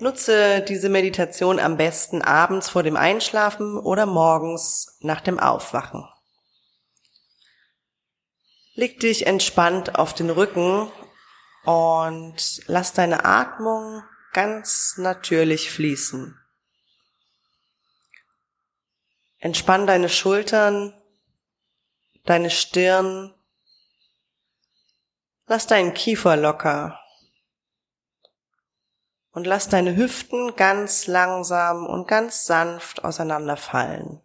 Nutze diese Meditation am besten abends vor dem Einschlafen oder morgens nach dem Aufwachen. Leg dich entspannt auf den Rücken und lass deine Atmung ganz natürlich fließen. Entspann deine Schultern, deine Stirn, lass deinen Kiefer locker und lass deine Hüften ganz langsam und ganz sanft auseinanderfallen.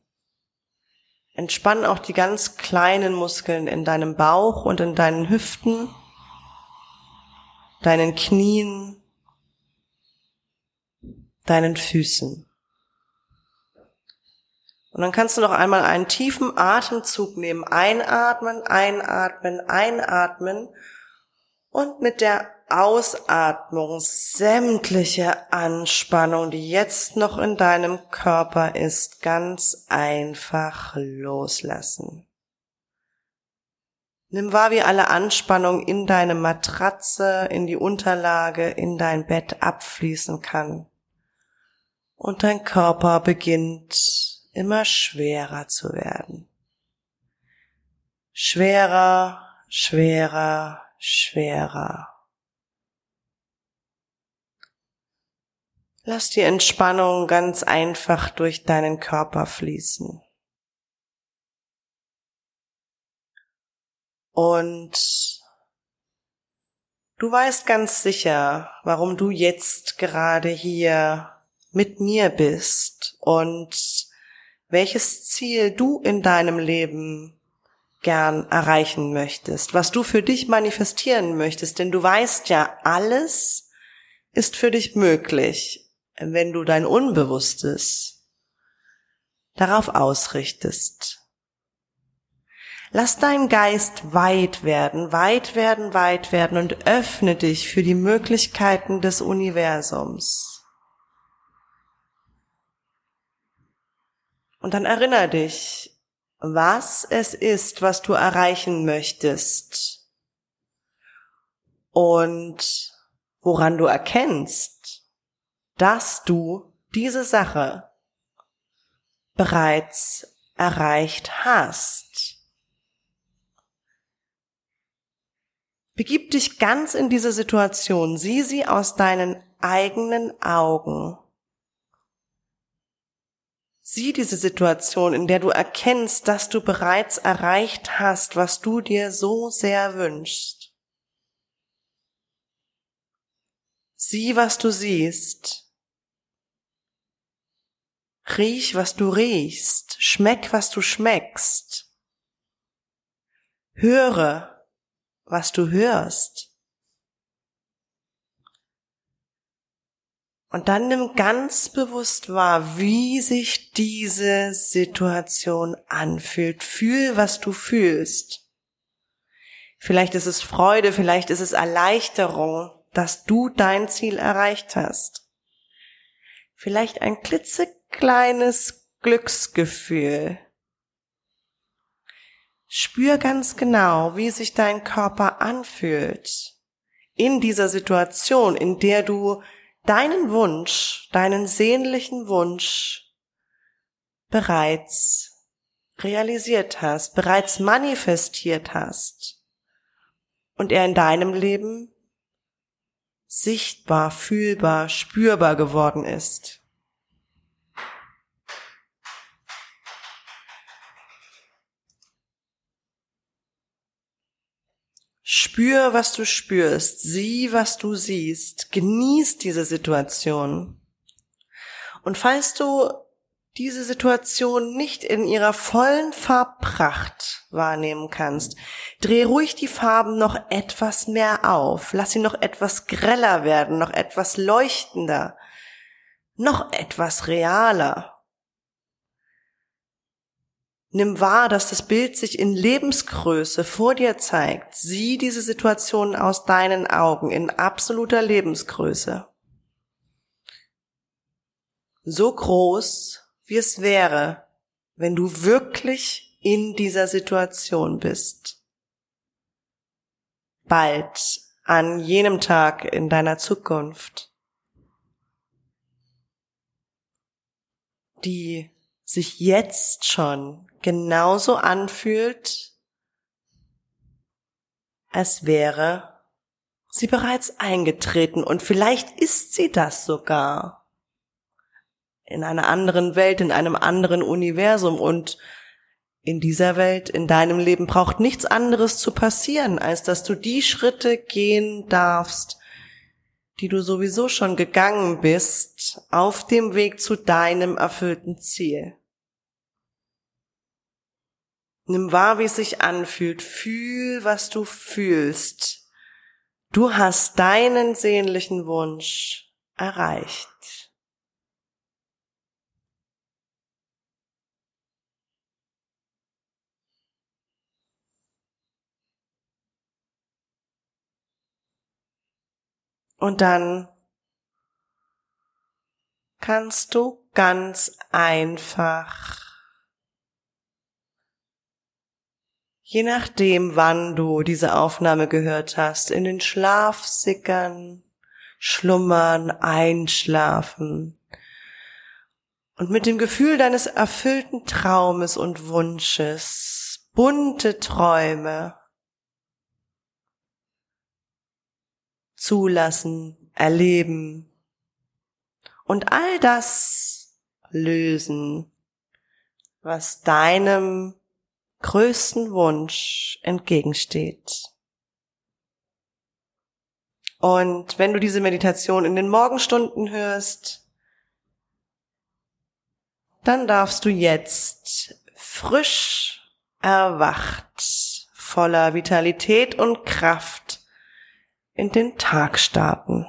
Entspann auch die ganz kleinen Muskeln in deinem Bauch und in deinen Hüften, deinen Knien, deinen Füßen. Und dann kannst du noch einmal einen tiefen Atemzug nehmen. Einatmen, einatmen, einatmen und mit der Ausatmung sämtliche Anspannung, die jetzt noch in deinem Körper ist, ganz einfach loslassen. Nimm wahr, wie alle Anspannung in deine Matratze, in die Unterlage, in dein Bett abfließen kann. Und dein Körper beginnt immer schwerer zu werden. Schwerer, schwerer, schwerer. Lass die Entspannung ganz einfach durch deinen Körper fließen. Und du weißt ganz sicher, warum du jetzt gerade hier mit mir bist und welches Ziel du in deinem Leben gern erreichen möchtest, was du für dich manifestieren möchtest, denn du weißt ja, alles ist für dich möglich wenn du dein Unbewusstes darauf ausrichtest. Lass dein Geist weit werden, weit werden, weit werden und öffne dich für die Möglichkeiten des Universums. Und dann erinnere dich, was es ist, was du erreichen möchtest und woran du erkennst, dass du diese Sache bereits erreicht hast. Begib dich ganz in diese Situation, sieh sie aus deinen eigenen Augen. Sieh diese Situation, in der du erkennst, dass du bereits erreicht hast, was du dir so sehr wünschst. Sieh, was du siehst. Riech, was du riechst. Schmeck, was du schmeckst. Höre, was du hörst. Und dann nimm ganz bewusst wahr, wie sich diese Situation anfühlt. Fühl, was du fühlst. Vielleicht ist es Freude, vielleicht ist es Erleichterung, dass du dein Ziel erreicht hast. Vielleicht ein klitzek kleines Glücksgefühl. Spür ganz genau, wie sich dein Körper anfühlt in dieser Situation, in der du deinen Wunsch, deinen sehnlichen Wunsch bereits realisiert hast, bereits manifestiert hast und er in deinem Leben sichtbar, fühlbar, spürbar geworden ist. Spür, was du spürst, sieh, was du siehst, genieß diese Situation. Und falls du diese Situation nicht in ihrer vollen Farbpracht wahrnehmen kannst, dreh ruhig die Farben noch etwas mehr auf, lass sie noch etwas greller werden, noch etwas leuchtender, noch etwas realer. Nimm wahr, dass das Bild sich in Lebensgröße vor dir zeigt. Sieh diese Situation aus deinen Augen in absoluter Lebensgröße. So groß, wie es wäre, wenn du wirklich in dieser Situation bist. Bald, an jenem Tag in deiner Zukunft. die sich jetzt schon genauso anfühlt, als wäre sie bereits eingetreten und vielleicht ist sie das sogar in einer anderen Welt, in einem anderen Universum und in dieser Welt, in deinem Leben braucht nichts anderes zu passieren, als dass du die Schritte gehen darfst, die du sowieso schon gegangen bist, auf dem Weg zu deinem erfüllten Ziel. Nimm wahr, wie es sich anfühlt. Fühl, was du fühlst. Du hast deinen sehnlichen Wunsch erreicht. Und dann kannst du ganz einfach, je nachdem, wann du diese Aufnahme gehört hast, in den Schlaf sickern, schlummern, einschlafen und mit dem Gefühl deines erfüllten Traumes und Wunsches bunte Träume zulassen, erleben und all das lösen, was deinem größten Wunsch entgegensteht. Und wenn du diese Meditation in den Morgenstunden hörst, dann darfst du jetzt frisch erwacht, voller Vitalität und Kraft in den Tag starten.